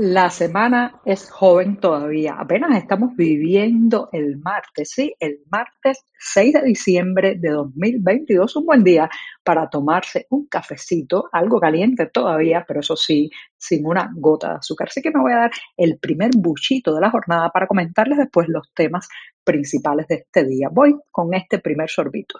La semana es joven todavía, apenas estamos viviendo el martes, sí, el martes 6 de diciembre de 2022, un buen día para tomarse un cafecito, algo caliente todavía, pero eso sí, sin una gota de azúcar. Así que me voy a dar el primer buchito de la jornada para comentarles después los temas principales de este día. Voy con este primer sorbito.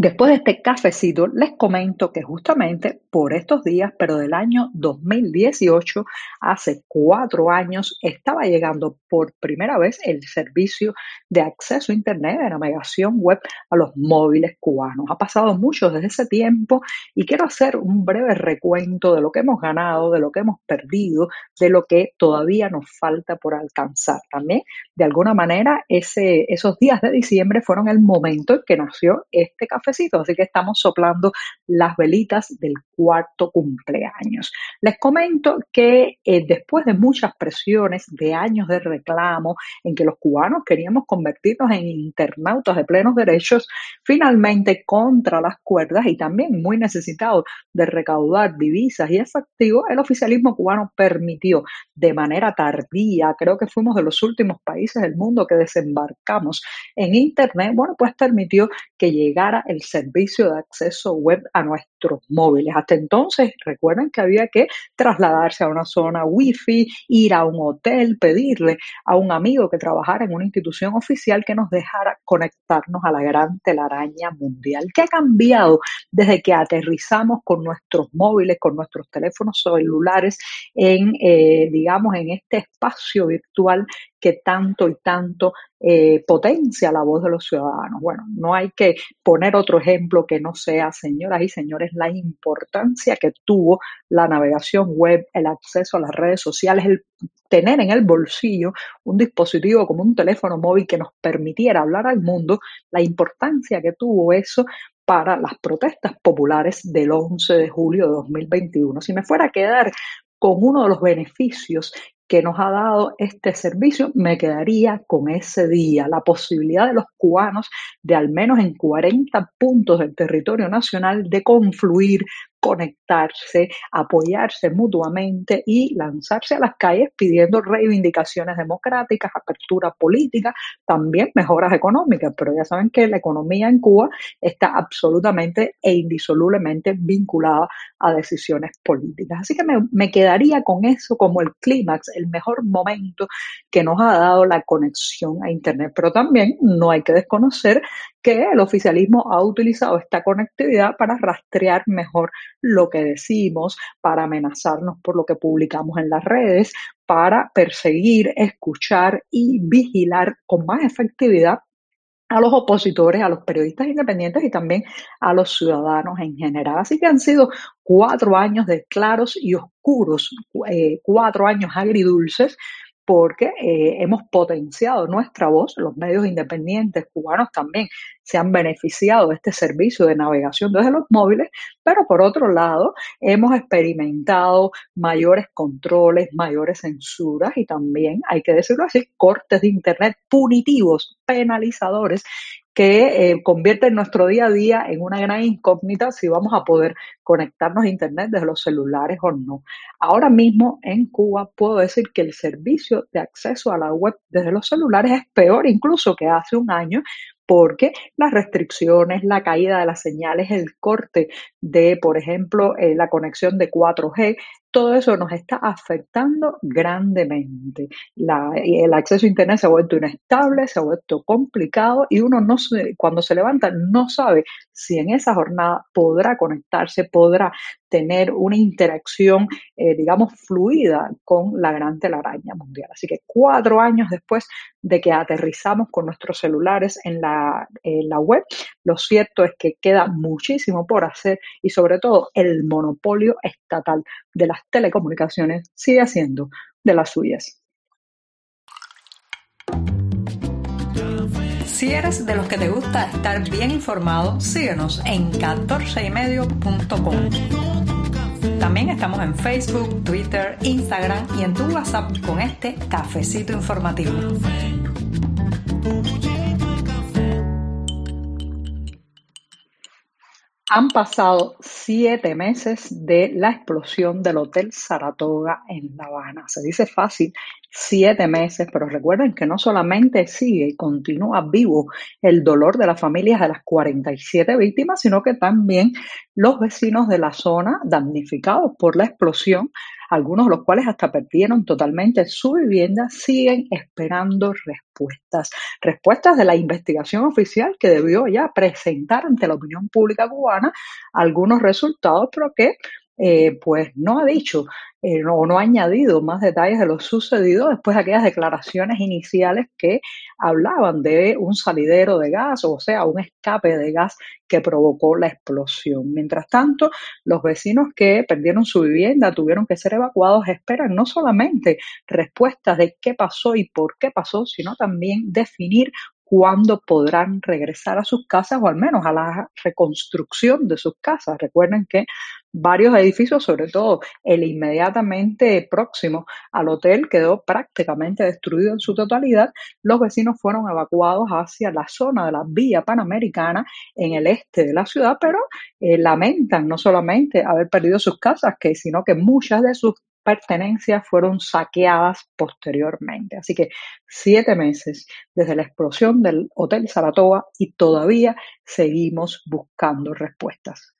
Después de este cafecito, les comento que justamente por estos días, pero del año 2018, hace cuatro años, estaba llegando por primera vez el servicio de acceso a Internet de navegación web a los móviles cubanos. Ha pasado mucho desde ese tiempo y quiero hacer un breve recuento de lo que hemos ganado, de lo que hemos perdido, de lo que todavía nos falta por alcanzar. También, de alguna manera, esos días de diciembre fueron el momento en que nació este café así que estamos soplando las velitas del cuarto cumpleaños. Les comento que eh, después de muchas presiones, de años de reclamo, en que los cubanos queríamos convertirnos en internautas de plenos derechos, finalmente contra las cuerdas y también muy necesitados de recaudar divisas y efectivo, el oficialismo cubano permitió de manera tardía, creo que fuimos de los últimos países del mundo que desembarcamos en Internet, bueno, pues permitió que llegara el servicio de acceso web a nuestros móviles. Hasta entonces, recuerden que había que trasladarse a una zona wifi, ir a un hotel, pedirle a un amigo que trabajara en una institución oficial que nos dejara conectarnos a la gran telaraña mundial. ¿Qué ha cambiado desde que aterrizamos con nuestros móviles, con nuestros teléfonos celulares en, eh, digamos, en este espacio virtual que tanto y tanto eh, potencia la voz de los ciudadanos. Bueno, no hay que poner otro ejemplo que no sea, señoras y señores, la importancia que tuvo la navegación web, el acceso a las redes sociales, el tener en el bolsillo un dispositivo como un teléfono móvil que nos permitiera hablar al mundo, la importancia que tuvo eso para las protestas populares del 11 de julio de 2021. Si me fuera a quedar con uno de los beneficios que nos ha dado este servicio, me quedaría con ese día, la posibilidad de los cubanos de al menos en 40 puntos del territorio nacional de confluir conectarse, apoyarse mutuamente y lanzarse a las calles pidiendo reivindicaciones democráticas, apertura política, también mejoras económicas. Pero ya saben que la economía en Cuba está absolutamente e indisolublemente vinculada a decisiones políticas. Así que me, me quedaría con eso como el clímax, el mejor momento que nos ha dado la conexión a Internet. Pero también no hay que desconocer que el oficialismo ha utilizado esta conectividad para rastrear mejor lo que decimos, para amenazarnos por lo que publicamos en las redes, para perseguir, escuchar y vigilar con más efectividad a los opositores, a los periodistas independientes y también a los ciudadanos en general. Así que han sido cuatro años de claros y oscuros, eh, cuatro años agridulces, porque eh, hemos potenciado nuestra voz, los medios independientes cubanos también se han beneficiado de este servicio de navegación desde los móviles, pero por otro lado hemos experimentado mayores controles, mayores censuras y también, hay que decirlo así, cortes de Internet punitivos, penalizadores que eh, convierten nuestro día a día en una gran incógnita si vamos a poder conectarnos a Internet desde los celulares o no. Ahora mismo en Cuba puedo decir que el servicio de acceso a la web desde los celulares es peor incluso que hace un año porque las restricciones, la caída de las señales, el corte de, por ejemplo, eh, la conexión de 4G, todo eso nos está afectando grandemente. el acceso a Internet se ha vuelto inestable, se ha vuelto complicado y uno no cuando se levanta no sabe si en esa jornada podrá conectarse, podrá tener una interacción, eh, digamos, fluida con la gran telaraña mundial. Así que cuatro años después de que aterrizamos con nuestros celulares en la, en la web, lo cierto es que queda muchísimo por hacer y sobre todo el monopolio estatal de las telecomunicaciones sigue siendo de las suyas. Si eres de los que te gusta estar bien informado, síguenos en 14ymedio.com. También estamos en Facebook, Twitter, Instagram y en tu WhatsApp con este cafecito informativo. Han pasado siete meses de la explosión del Hotel Saratoga en La Habana. Se dice fácil, siete meses, pero recuerden que no solamente sigue y continúa vivo el dolor de las familias de las 47 víctimas, sino que también los vecinos de la zona damnificados por la explosión algunos de los cuales hasta perdieron totalmente su vivienda, siguen esperando respuestas. Respuestas de la investigación oficial que debió ya presentar ante la opinión pública cubana algunos resultados, pero que eh, pues no ha dicho eh, o no ha añadido más detalles de lo sucedido después de aquellas declaraciones iniciales que hablaban de un salidero de gas, o sea, un escape de gas que provocó la explosión. Mientras tanto, los vecinos que perdieron su vivienda, tuvieron que ser evacuados, esperan no solamente respuestas de qué pasó y por qué pasó, sino también definir cuándo podrán regresar a sus casas o al menos a la reconstrucción de sus casas. Recuerden que varios edificios, sobre todo el inmediatamente próximo al hotel, quedó prácticamente destruido en su totalidad. Los vecinos fueron evacuados hacia la zona de la vía panamericana en el este de la ciudad, pero eh, lamentan no solamente haber perdido sus casas, que, sino que muchas de sus pertenencias fueron saqueadas posteriormente. Así que siete meses desde la explosión del Hotel Saratoga y todavía seguimos buscando respuestas.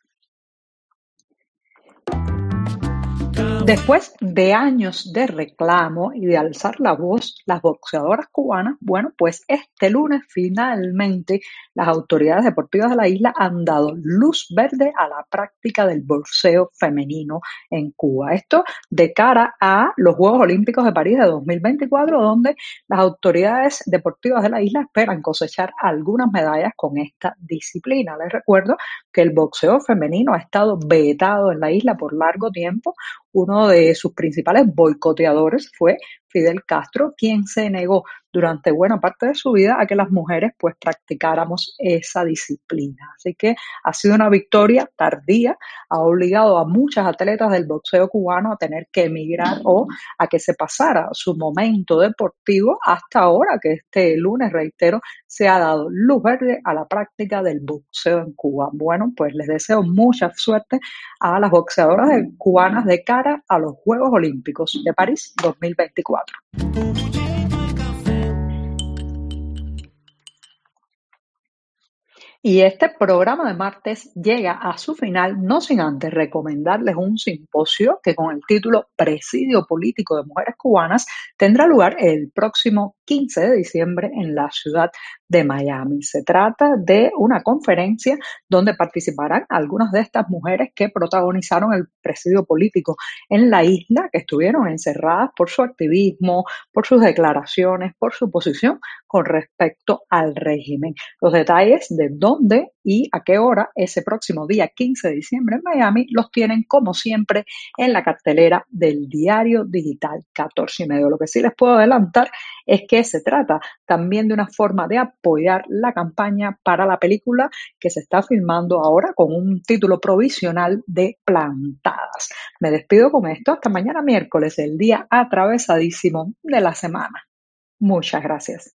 Después de años de reclamo y de alzar la voz, las boxeadoras cubanas, bueno, pues este lunes finalmente las autoridades deportivas de la isla han dado luz verde a la práctica del boxeo femenino en Cuba. Esto de cara a los Juegos Olímpicos de París de 2024, donde las autoridades deportivas de la isla esperan cosechar algunas medallas con esta disciplina. Les recuerdo que el boxeo femenino ha estado vetado en la isla por largo tiempo uno de sus principales boicoteadores fue Fidel Castro, quien se negó durante buena parte de su vida a que las mujeres pues practicáramos esa disciplina. Así que ha sido una victoria tardía, ha obligado a muchas atletas del boxeo cubano a tener que emigrar o a que se pasara su momento deportivo hasta ahora que este lunes, reitero, se ha dado luz verde a la práctica del boxeo en Cuba. Bueno, pues les deseo mucha suerte a las boxeadoras cubanas de cara a los Juegos Olímpicos de París 2024. Y este programa de martes llega a su final, no sin antes recomendarles un simposio que con el título Presidio Político de Mujeres Cubanas tendrá lugar el próximo 15 de diciembre en la ciudad de Miami. Se trata de una conferencia donde participarán algunas de estas mujeres que protagonizaron el presidio político en la isla, que estuvieron encerradas por su activismo, por sus declaraciones, por su posición con respecto al régimen. Los detalles de dónde y a qué hora ese próximo día 15 de diciembre en Miami los tienen como siempre en la cartelera del diario digital 14 y medio. Lo que sí les puedo adelantar es que se trata también de una forma de apoyar la campaña para la película que se está filmando ahora con un título provisional de Plantadas. Me despido con esto hasta mañana miércoles, el día atravesadísimo de la semana. Muchas gracias.